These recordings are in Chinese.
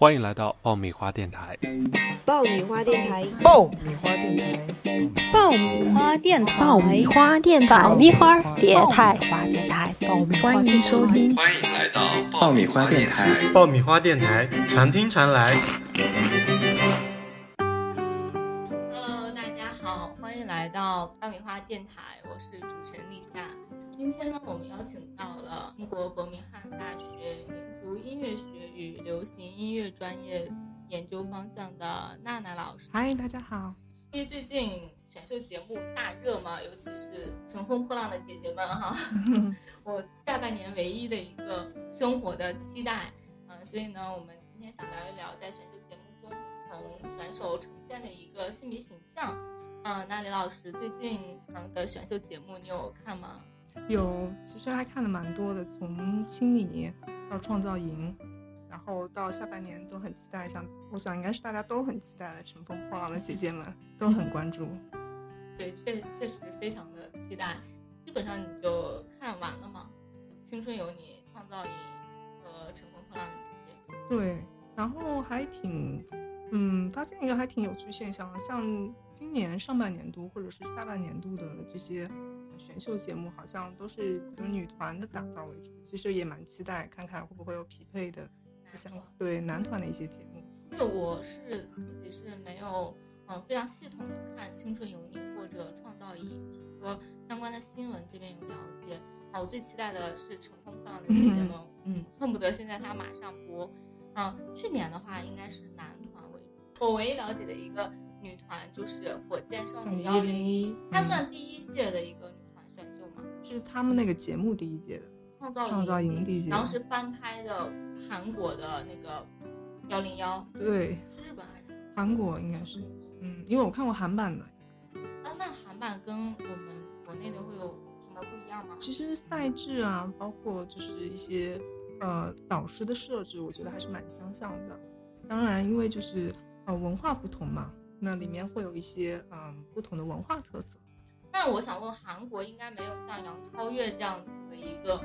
欢迎来到爆米花电台。爆米花电台，爆米花电台，爆米花电台，爆米花电台，爆米花电台，花电台，欢迎收听，欢迎来到爆米花电台，爆米花电台，常听常来。Hello，大家好，欢迎来到爆米花电台，我是主持人丽夏。今天呢，我们邀请到了英国伯明翰大学民族音乐学与流行音乐专业研究方向的娜娜老师。嗨，大家好。因为最近选秀节目大热嘛，尤其是《乘风破浪的姐姐们》哈，我下半年唯一的一个生活的期待。嗯，所以呢，我们今天想聊一聊在选秀节目中不同选手呈现的一个性别形象。嗯，那李老师最近嗯的选秀节目你有看吗？有，其实还看了蛮多的，从青你到创造营，然后到下半年都很期待，像我想应该是大家都很期待的《乘风破浪的姐姐们》，都很关注。对，确确实非常的期待。基本上你就看完了嘛？《青春有你》、《创造营》和《乘风破浪的姐姐》。对，然后还挺，嗯，发现一个还挺有趣现象，像今年上半年度或者是下半年度的这些。选秀节目好像都是以女团的打造为主，其实也蛮期待看看会不会有匹配的，像对男团的一些节目。因为我是自己是没有嗯非常系统的看《青春有你》或者《创造营》，就是说相关的新闻这边有了解。啊，我最期待的是《乘风破浪的姐姐们》，嗯，恨不得现在它马上播。嗯，去年的话应该是男我唯一了解的一个女团就是火箭少女幺零一，它算第一届的一个女团选秀吗。是他们那个节目第一届的创造创造营第一届，然后是翻拍的韩国的那个幺零幺，对，是日本还是韩国？应该是，嗯，因为我看过韩版的。那那韩版跟我们国内的会有什么不一样吗？其实赛制啊，包括就是一些呃导师的设置，我觉得还是蛮相像的。当然，因为就是呃文化不同嘛，那里面会有一些嗯不同的文化特色。那我想问，韩国应该没有像杨超越这样子的一个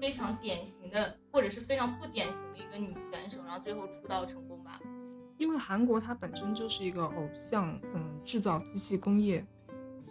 非常典型的，或者是非常不典型的一个女选手，然后最后出道成功吧？因为韩国它本身就是一个偶像，嗯，制造机器工业，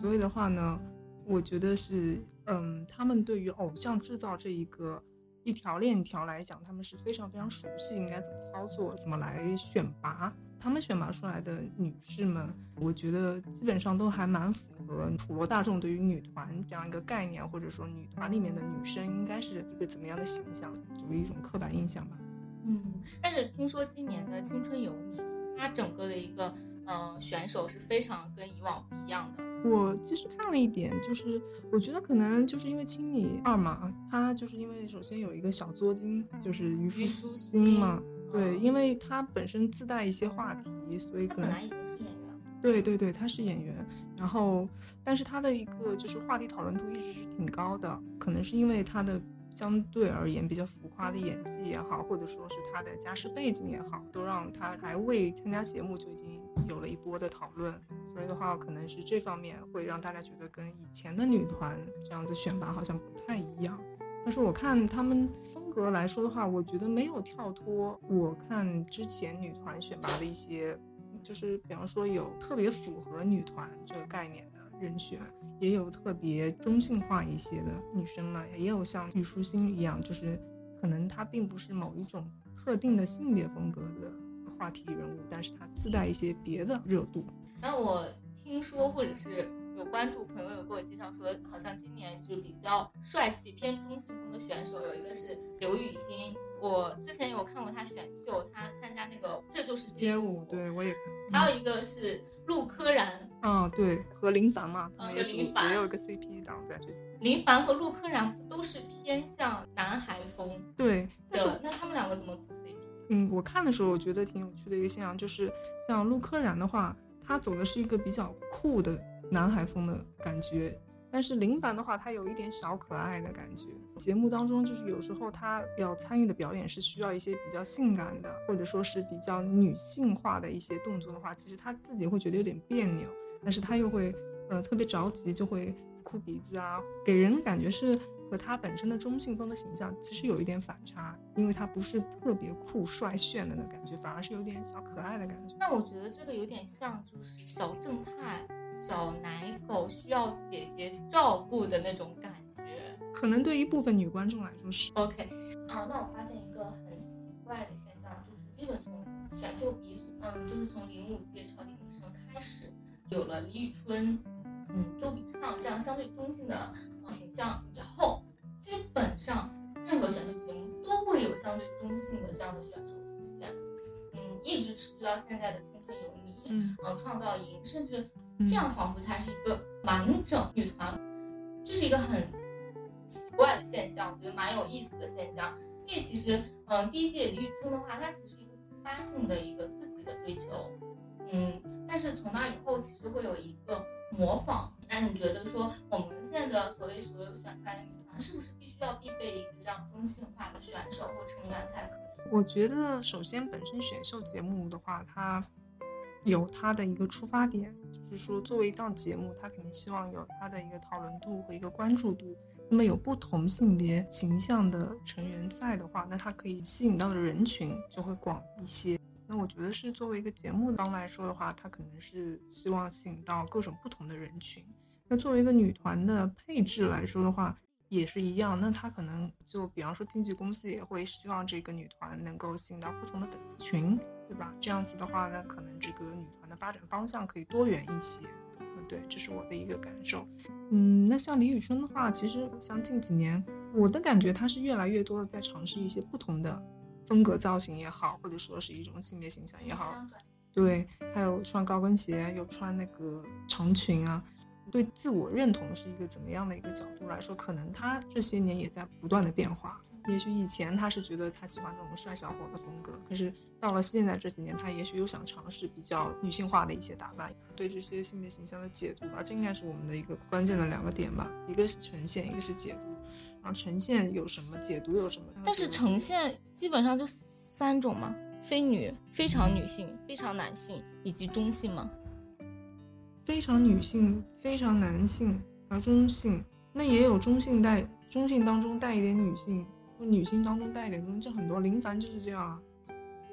所以的话呢，我觉得是，嗯，他们对于偶像制造这一个一条链条来讲，他们是非常非常熟悉，应该怎么操作，怎么来选拔。他们选拔出来的女士们，我觉得基本上都还蛮符合普罗大众对于女团这样一个概念，或者说女团里面的女生应该是一个怎么样的形象，作为一种刻板印象吧。嗯，但是听说今年的《青春有你》，它整个的一个嗯、呃、选手是非常跟以往不一样的。我其实看了一点，就是我觉得可能就是因为青你二嘛，它就是因为首先有一个小作精，就是虞书欣嘛。对，因为他本身自带一些话题，所以可能本来已经是演员。对对对，他是演员，然后但是他的一个就是话题讨论度一直是挺高的，可能是因为他的相对而言比较浮夸的演技也好，或者说是他的家世背景也好，都让他还未参加节目就已经有了一波的讨论，所以的话可能是这方面会让大家觉得跟以前的女团这样子选拔好像不太一样。但是我看他们风格来说的话，我觉得没有跳脱。我看之前女团选拔的一些，就是比方说有特别符合女团这个概念的人选，也有特别中性化一些的女生嘛，也有像虞书欣一样，就是可能她并不是某一种特定的性别风格的话题人物，但是她自带一些别的热度。然后我听说，或者是。有关注朋友有给我介绍说，好像今年就是比较帅气偏中性风的选手，有一个是刘雨昕。我之前有看过她选秀，她参加那个《这就是街舞》，对我也看。还有一个是陆柯燃，嗯，对，和林凡嘛，他们也林凡也有一个 CP 档在这里。林凡和陆柯燃都是偏向男孩风，对的。那他们两个怎么组 CP？嗯，我看的时候我觉得挺有趣的一个现象，就是像陆柯燃的话，他走的是一个比较酷的。南海风的感觉，但是林凡的话，他有一点小可爱的感觉。节目当中，就是有时候他要参与的表演是需要一些比较性感的，或者说是比较女性化的一些动作的话，其实他自己会觉得有点别扭，但是他又会呃特别着急，就会哭鼻子啊，给人的感觉是和他本身的中性风的形象其实有一点反差，因为他不是特别酷帅炫的那感觉，反而是有点小可爱的感觉。那我觉得这个有点像就是小正太、小奶狗需要姐姐照顾的那种感觉。可能对一部分女观众来说是。OK，啊，那我发现一个很奇怪的现象，就是基本从选秀鼻祖，嗯，就是从零五届超级女声开始，有了李宇春，嗯，周笔畅这样相对中性的呃形象以后，中性的这样的选手出现，嗯，一直持续到现在的青春有你，嗯嗯，创造营，甚至这样仿佛才是一个完整女团，这是一个很奇怪的现象，我觉得蛮有意思的现象。因为其实，嗯，第一届李宇春的话，她其实一个自发性的一个自己的追求，嗯，但是从那以后，其实会有一个模仿。那你觉得说，我们现在的所谓所有选出来的女团，是不是必须要必备一个这样中性化的选手或成员才可以？我觉得首先本身选秀节目的话，它有它的一个出发点，就是说作为一档节目，它肯定希望有它的一个讨论度和一个关注度。那么有不同性别形象的成员在的话，那它可以吸引到的人群就会广一些。那我觉得是作为一个节目方来说的话，它可能是希望吸引到各种不同的人群。那作为一个女团的配置来说的话，也是一样。那他可能就比方说经纪公司也会希望这个女团能够吸引到不同的粉丝群，对吧？这样子的话呢，可能这个女团的发展方向可以多元一些。嗯，对，这是我的一个感受。嗯，那像李宇春的话，其实像近几年，我的感觉她是越来越多的在尝试一些不同的风格造型也好，或者说是一种性别形象也好，对，还有穿高跟鞋，有穿那个长裙啊，对自我认同是一个怎么样的一个角度来说，可能他这些年也在不断的变化。也许以前他是觉得他喜欢这种帅小伙的风格，可是到了现在这几年，他也许又想尝试比较女性化的一些打扮，对这些性别形象的解读吧，这应该是我们的一个关键的两个点吧，一个是呈现，一个是解读。然后呈现有什么，解读有什么？但是呈现基本上就三种嘛，非女、非常女性、非常男性以及中性嘛。非常女性、非常男性而中性，那也有中性带中性当中带一点女性，或女性当中带一点中性，这很多。林凡就是这样啊。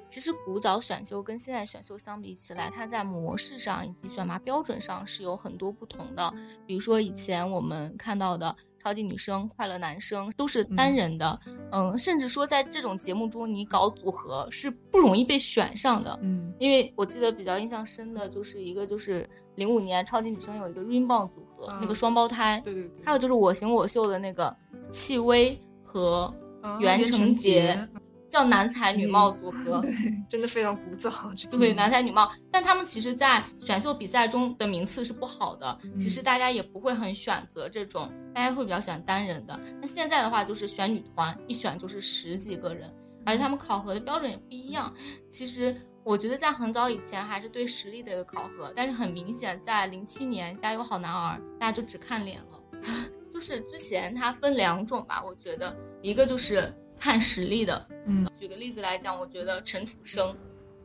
其实古早选秀跟现在选秀相比起来，它在模式上以及选拔标准上是有很多不同的。比如说以前我们看到的超级女生、快乐男生都是单人的，嗯，嗯甚至说在这种节目中你搞组合是不容易被选上的。嗯，因为我记得比较印象深的就是一个就是零五年超级女生有一个 Rainbow 组合，啊那个双胞胎，对对对。还有就是我行我秀的那个戚薇和啊袁成杰杰。叫男才女貌组合，对，真的非常古早。这个对，男才女貌，但他们其实，在选秀比赛中的名次是不好的。嗯其实大家也不会很选择这种，大家会比较喜欢单人的。那现在的话，就是选女团，一选就是十几个人，而且他们考核的标准也不一样。其实我觉得在很早以前还是对实力的一个考核，但是很明显，在零七年《加油好男儿》，大家就只看脸了。就是之前它分两种吧，我觉得一个就是看实力的。嗯，举个例子来讲，我觉得陈楚生，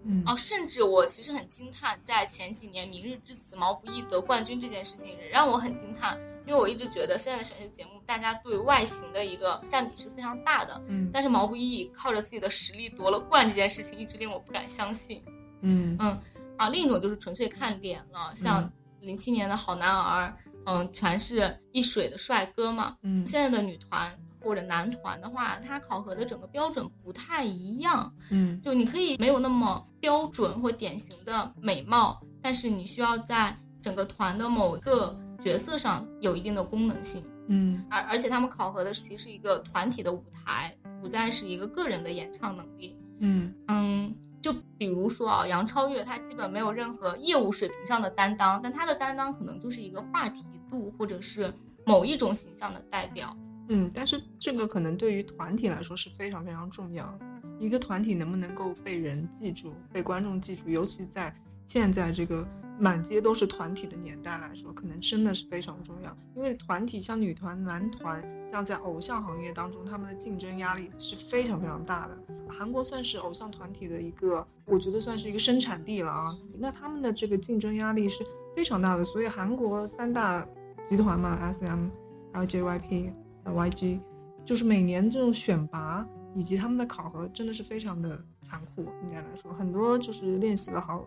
嗯。哦，甚至我其实很惊叹，在前几年《明日之子》毛不易得冠军这件事情，也让我很惊叹，因为我一直觉得现在的选秀节目，大家对外形的一个占比是非常大的，嗯。但是毛不易靠着自己的实力夺了冠这件事情，一直令我不敢相信。嗯。嗯，啊，另一种就是纯粹看脸了，像零七年的好男儿，嗯，全是一水的帅哥嘛，嗯。现在的女团或者男团的话，它考核的整个标准不太一样。嗯就你可以没有那么标准或典型的美貌，但是你需要在整个团的某一个角色上有一定的功能性。嗯而而且他们考核的其实是一个团体的舞台，不再是一个个人的演唱能力。嗯嗯，就比如说啊，杨超越，她基本没有任何业务水平上的担当，但她的担当可能就是一个话题度或者是某一种形象的代表。嗯，但是这个可能对于团体来说是非常非常重要。一个团体能不能够被人记住、被观众记住，尤其在现在这个满街都是团体的年代来说，可能真的是非常重要。因为团体像女团、男团，像在偶像行业当中，他们的竞争压力是非常非常大的。韩国算是偶像团体的一个，我觉得算是一个生产地了啊。那他们的这个竞争压力是非常大的，所以韩国三大集团嘛，SM，还有 JYP。YG，就是每年这种选拔以及他们的考核真的是非常的残酷，应该来说，很多就是练习了好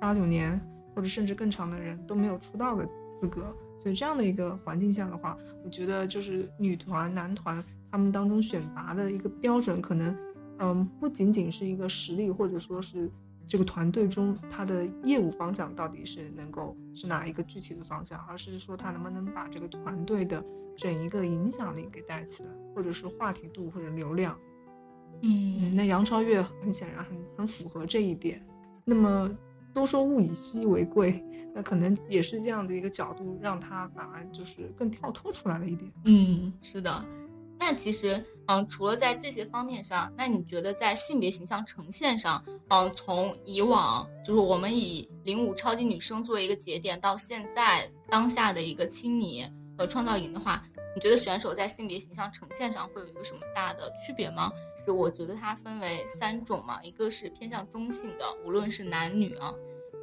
八九年或者甚至更长的人都没有出道的资格。所以这样的一个环境下的话，我觉得就是女团、男团他们当中选拔的一个标准，可能，嗯，不仅仅是一个实力，或者说是这个团队中他的业务方向到底是能够是哪一个具体的方向，而是说他能不能把这个团队的整一个影响力给带起来，或者是话题度或者流量。嗯，那杨超越很显然很很符合这一点。那么都说物以稀为贵。那可能也是这样的一个角度，让他反而就是更跳脱出来了一点。嗯，是的。那其实，嗯，除了在这些方面上，那你觉得在性别形象呈现上，嗯，从以往就是我们以零五超级女生作为一个节点，到现在当下的一个青泥和创造营的话，你觉得选手在性别形象呈现上会有一个什么大的区别吗？是我觉得它分为三种嘛，一个是偏向中性的，无论是男女啊。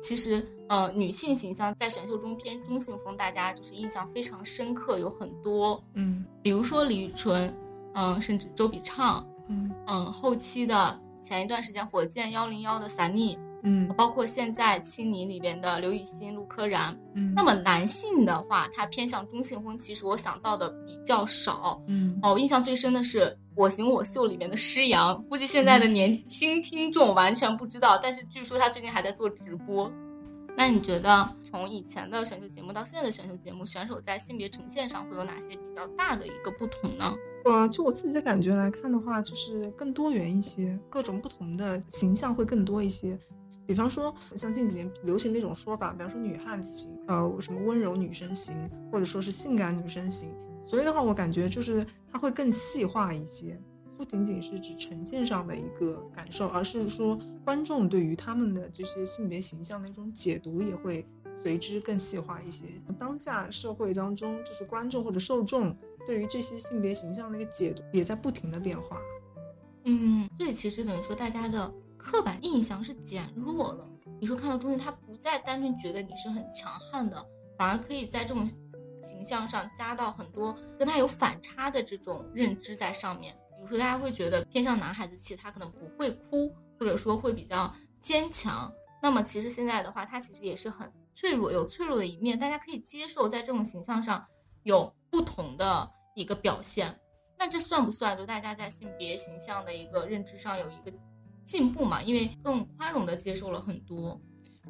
其实，呃，女性形象在选秀中偏中性风，大家就是印象非常深刻，有很多，嗯，比如说李宇春，嗯，甚至周笔畅，嗯。嗯，后期的前一段时间火箭幺零幺的萨妮，嗯，包括现在青你里边的刘雨昕、陆柯燃，嗯，那么男性的话，他偏向中性风，其实我想到的比较少，嗯，哦，印象最深的是《我行我秀》里面的施洋，估计现在的年轻听众完全不知道，但是据说他最近还在做直播。那你觉得从以前的选秀节目到现在的选秀节目，选手在性别呈现上会有哪些比较大的一个不同呢？呃，就我自己的感觉来看的话，就是更多元一些，各种不同的形象会更多一些。比方说，像近几年流行的一种说法，比方说女汉子型，呃，什么温柔女生型，或者说是性感女生型。所以的话，我感觉就是它会更细化一些。不仅仅是指呈现上的一个感受，而是说观众对于他们的这些性别形象的一种解读也会随之更细化一些。当下社会当中，就是观众或者受众对于这些性别形象的一个解读也在不停的变化。嗯，所以其实等于说大家的刻板印象是减弱了。你说看到中间，他不再单纯觉得你是很强悍的，反而可以在这种形象上加到很多跟他有反差的这种认知在上面。比如说，大家会觉得偏向男孩子气，他可能不会哭，或者说会比较坚强。那么其实现在的话，他其实也是很脆弱，有脆弱的一面。大家可以接受在这种形象上有不同的一个表现。那这算不算就大家在性别形象的一个认知上有一个进步嘛？因为更宽容的接受了很多。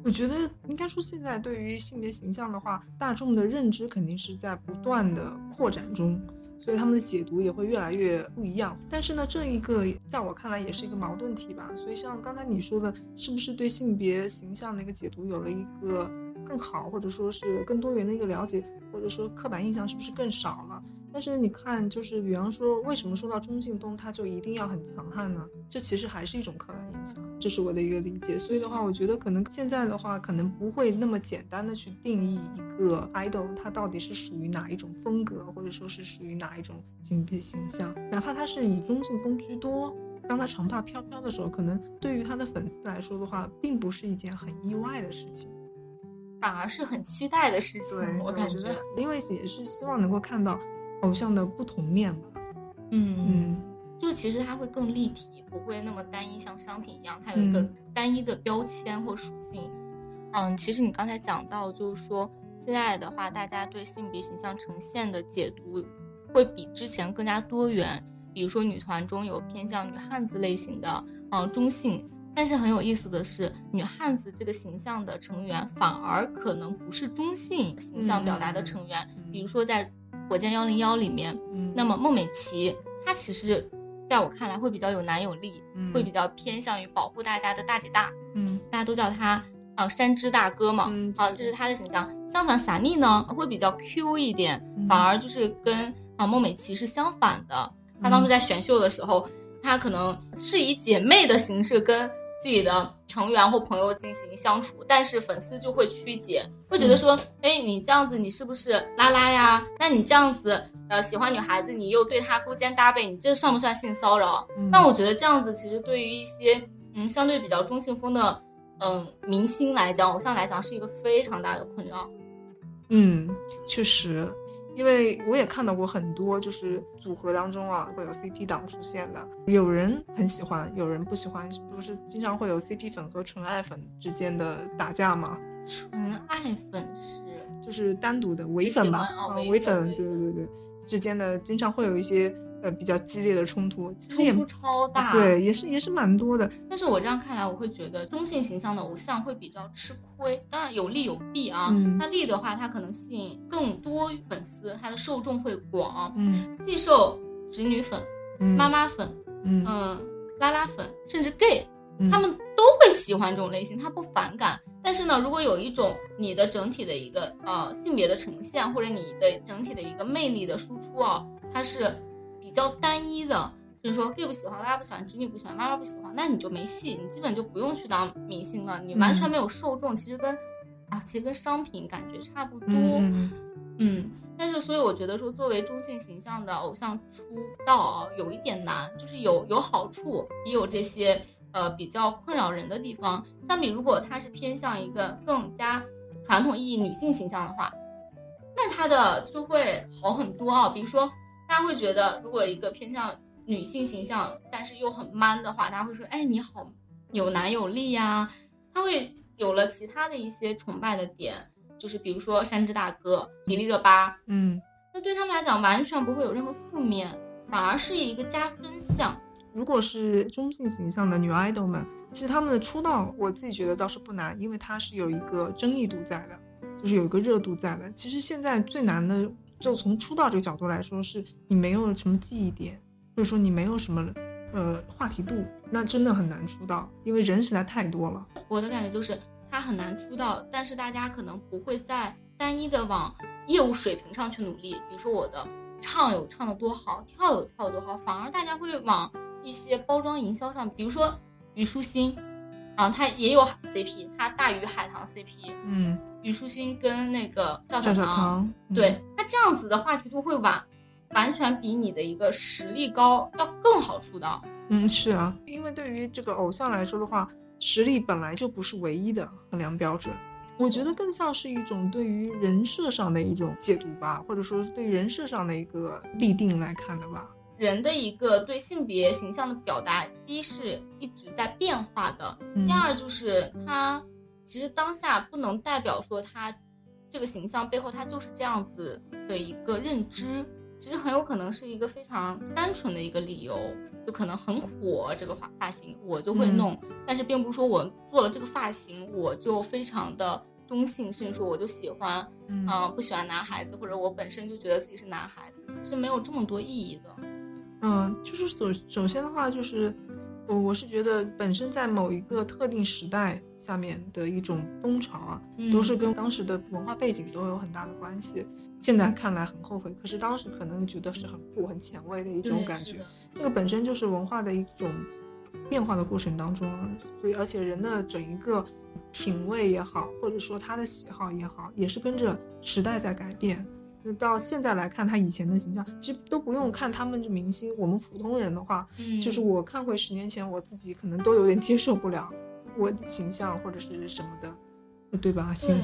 我觉得应该说，现在对于性别形象的话，大众的认知肯定是在不断的扩展中。所以他们的解读也会越来越不一样，但是呢，这一个在我看来也是一个矛盾体吧。所以像刚才你说的，是不是对性别形象的一个解读有了一个更好，或者说是更多元的一个了解，或者说刻板印象是不是更少了？但是你看，就是比方说，为什么说到中性风，它就一定要很强悍呢？这其实还是一种刻板印象，这是我的一个理解。所以的话，我觉得可能现在的话，可能不会那么简单的去定义一个 idol，它到底是属于哪一种风格，或者说是属于哪一种性别形象。哪怕他是以中性风居多，当他长发飘飘的时候，可能对于他的粉丝来说的话，并不是一件很意外的事情，反而是很期待的事情。对，我感觉，因为也是希望能够看到。偶像的不同面吧，嗯嗯，就是其实它会更立体，不会那么单一，像商品一样，它有一个单一的标签或属性。嗯，其实你刚才讲到，就是说现在的话，大家对性别形象呈现的解读会比之前更加多元。比如说女团中有偏向女汉子类型的，嗯，中性。但是很有意思的是，女汉子这个形象的成员反而可能不是中性形象表达的成员，比如说在。火箭幺零幺里面，那么孟美岐她其实在我看来会比较有男友力，会比较偏向于保护大家的大姐大，嗯，大家都叫她啊山之大哥嘛，啊这是她的形象。相反，萨妮呢会比较 Q 一点，反而就是跟啊孟美岐是相反的。她当初在选秀的时候，她可能是以姐妹的形式跟自己的。成员或朋友进行相处，但是粉丝就会曲解，会觉得说，哎，你这样子，你是不是拉拉呀？那你这样子，呃，喜欢女孩子，你又对她勾肩搭背，你这算不算性骚扰？那我觉得这样子，其实对于一些，嗯，相对比较中性风的，嗯，明星来讲，偶像来讲，是一个非常大的困扰。嗯，确实，因为我也看到过很多，就是组合当中啊会有 CP 党出现的，有人很喜欢，有人不喜欢，不是经常会有 CP 粉和纯爱粉之间的打架吗？纯爱粉是就是单独的唯粉吧，啊，唯粉，对对对，之间的经常会有一些。呃，比较激烈的冲突，冲突超大，对，也是也是蛮多的。但是我这样看来，我会觉得中性形象的偶像会比较吃亏。当然有利有弊啊。那利的话，它可能吸引更多粉丝，它的受众会广。嗯，既受直女粉、妈妈粉、嗯拉拉粉，甚至 gay，他们都会喜欢这种类型，他不反感。但是呢，如果有一种你的整体的一个呃性别的呈现，或者你的整体的一个魅力的输出啊，它是。比较单一的，就是说 gay 不喜欢，拉拉不喜欢，直女不喜欢，妈妈不喜欢，那你就没戏，你基本就不用去当明星了，你完全没有受众。其实跟啊，其实跟商品感觉差不多。嗯，但是所以我觉得说，作为中性形象的偶像出道有一点难，就是有有好处，也有这些呃比较困扰人的地方。相比如果他是偏向一个更加传统意义女性形象的话，那他的就会好很多啊，比如说。大家会觉得，如果一个偏向女性形象，但是又很 man 的话，大家会说，哎，你好有男有力呀。他会有了其他的一些崇拜的点，就是比如说山治大哥、迪丽热巴，嗯，那对他们来讲完全不会有任何负面，反而是一个加分项。如果是中性形象的女 idol 们，其实他们的出道，我自己觉得倒是不难，因为它是有一个争议度在的，就是有一个热度在的。其实现在最难的。就从出道这个角度来说，是你没有什么记忆点，或者说你没有什么呃话题度，那真的很难出道，因为人实在太多了。我的感觉就是他很难出道，但是大家可能不会在单一的往业务水平上去努力，比如说我的唱有唱的多好，跳有跳的多好，反而大家会往一些包装营销上，比如说虞书欣。啊，他也有 CP，他大于海棠 CP。嗯，虞书欣跟那个赵小棠，对他这样子的话题度会完完全比你的一个实力高要更好出道。嗯，是啊，因为对于这个偶像来说的话，实力本来就不是唯一的衡量标准。我觉得更像是一种对于人设上的一种解读吧，或者说对人设上的一个立定来看的吧。人的一个对性别形象的表达，第一是一直在变化的，第二就是他其实当下不能代表说他这个形象背后他就是这样子的一个认知，其实很有可能是一个非常单纯的一个理由，就可能很火这个发发型我就会弄，但是并不是说我做了这个发型我就非常的中性，甚至说我就喜欢，嗯，不喜欢男孩子，或者我本身就觉得自己是男孩子，其实没有这么多意义的。嗯，就是首首先的话，就是我我是觉得本身在某一个特定时代下面的一种风潮啊，都是跟当时的文化背景都有很大的关系。现在看来很后悔，可是当时可能觉得是很酷、很前卫的一种感觉。这个本身就是文化的一种变化的过程当中，所以而且人的整一个品味也好，或者说他的喜好也好，也是跟着时代在改变。那到现在来看，他以前的形象，其实都不用看他们这明星，我们普通人的话，嗯，就是我看回十年前我自己，可能都有点接受不了我的形象或者是什么的，对吧？对。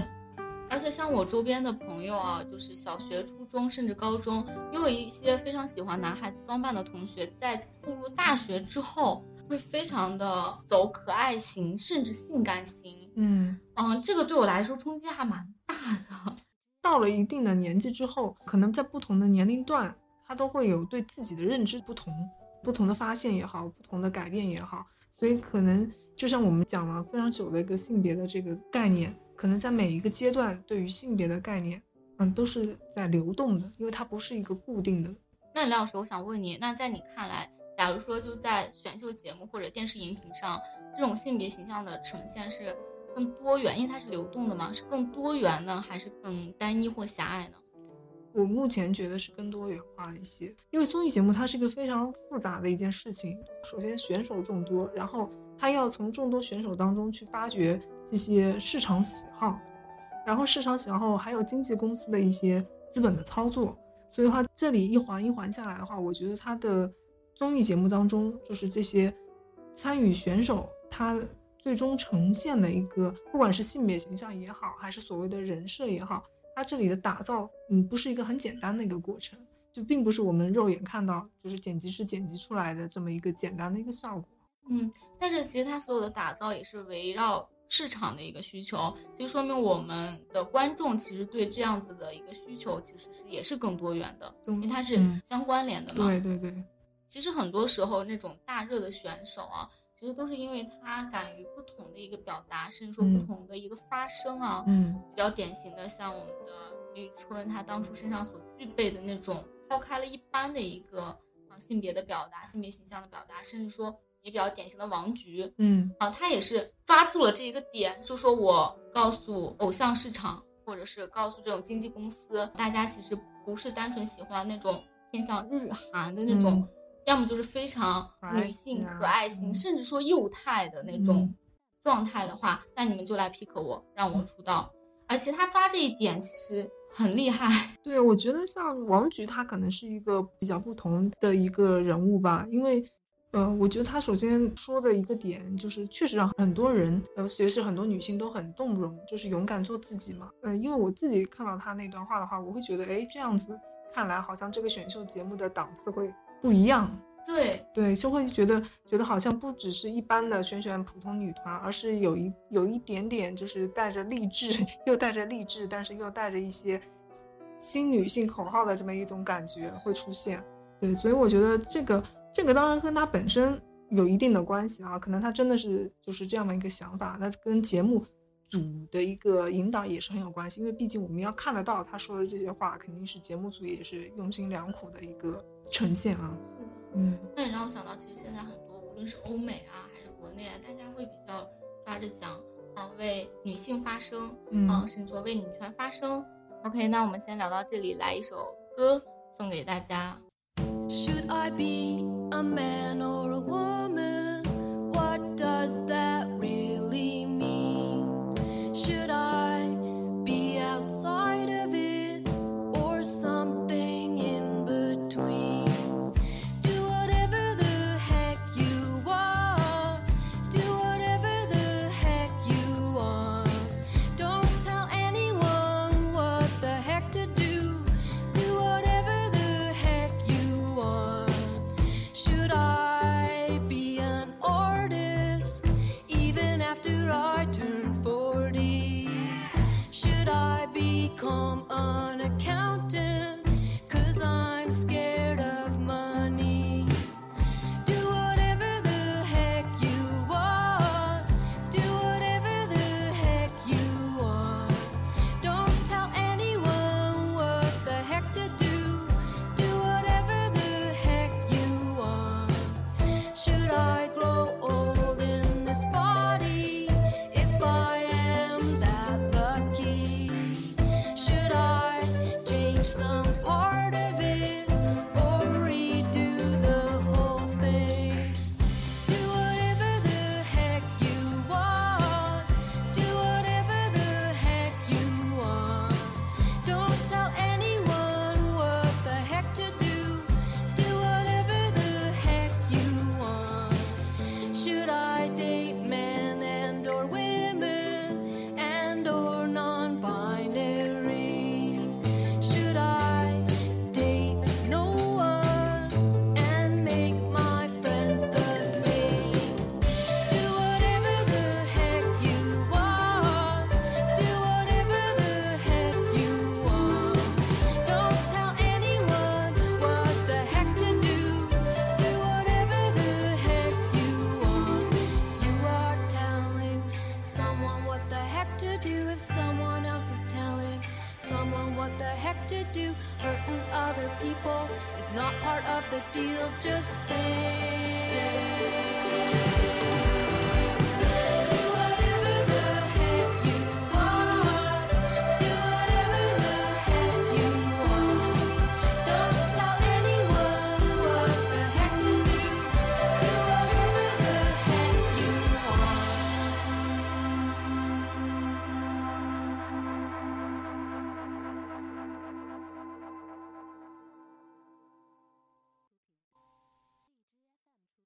而且像我周边的朋友啊，就是小学、初中甚至高中，也有一些非常喜欢男孩子装扮的同学，在步入大学之后，会非常的走可爱型，甚至性感型。嗯嗯，这个对我来说冲击还蛮大的。到了一定的年纪之后，可能在不同的年龄段，他都会有对自己的认知不同、不同的发现也好，不同的改变也好。所以可能就像我们讲了非常久的一个性别的这个概念，可能在每一个阶段对于性别的概念，嗯，都是在流动的，因为它不是一个固定的。那李老师，我想问你，那在你看来，假如说就在选秀节目或者电视荧屏上，这种性别形象的呈现是？更多元，因为它是流动的嘛，是更多元呢，还是更单一或狭隘呢？我目前觉得是更多元化一些，因为综艺节目它是一个非常复杂的一件事情。首先选手众多，然后他要从众多选手当中去发掘这些市场喜好，然后市场喜好还有经纪公司的一些资本的操作，所以的话这里一环一环下来的话，我觉得他的综艺节目当中就是这些参与选手他。最终呈现的一个，不管是性别形象也好，还是所谓的人设也好，它这里的打造，嗯，不是一个很简单的一个过程，就并不是我们肉眼看到，就是剪辑师剪辑出来的这么一个简单的一个效果。嗯，但是其实它所有的打造也是围绕市场的一个需求，其实说明我们的观众其实对这样子的一个需求其实是也是更多元的，因为它是嗯相关联的嘛。对对对，其实很多时候那种大热的选手啊，其实都是因为他敢于不同的一个表达，甚至说不嗯同的一个发声啊。嗯比较典型的，像我们的李宇春，她当初身上所具备的那种抛开了一般的一个呃性别的表达、性别形象的表达，甚至说也比较典型的王菊嗯啊，她也是抓住了这一个点，就说我告诉偶像市场，或者是告诉这种经纪公司，大家其实不是单纯喜欢那种偏向日韩的那种。嗯要么就是非常女性、可爱型，嗯甚至说幼态的那种嗯状态的话，那你们就来 pick 我，让我出道。而且他抓这一点其实很厉害，对，我觉得像王菊，她可能是一个比较不同的一个人物吧，因为，呃，我觉得她首先说的一个点就是，确实让很多人，尤其是很多女性都很动容，就是勇敢做自己嘛。嗯、因为我自己看到她那段话的话，我会觉得，哎，这样子看来好像这个选秀节目的档次会不一样。对，对，就会觉得觉得好像不只是一般的选选普通女团，而是有一有一点点就是带着励志，又带着励志，但是又带着一些新女性口号的这么一种感觉会出现。对，所以我觉得这个这个当然跟她本身有一定的关系啊，可能她真的是就是这样的一个想法，那跟节目组的一个引导也是很有关系，因为毕竟我们要看得到他说的这些话，肯定是节目组也是用心良苦的一个呈现啊。是的。嗯。那也让我想到，其实现在很多无论是欧美啊还是国内啊，大家会比较抓着讲啊、为女性发声，嗯啊甚至说为女权发声。OK，那我们先聊到这里，来一首歌送给大家。Should I be a man or a woman? What does that really the deal, just say.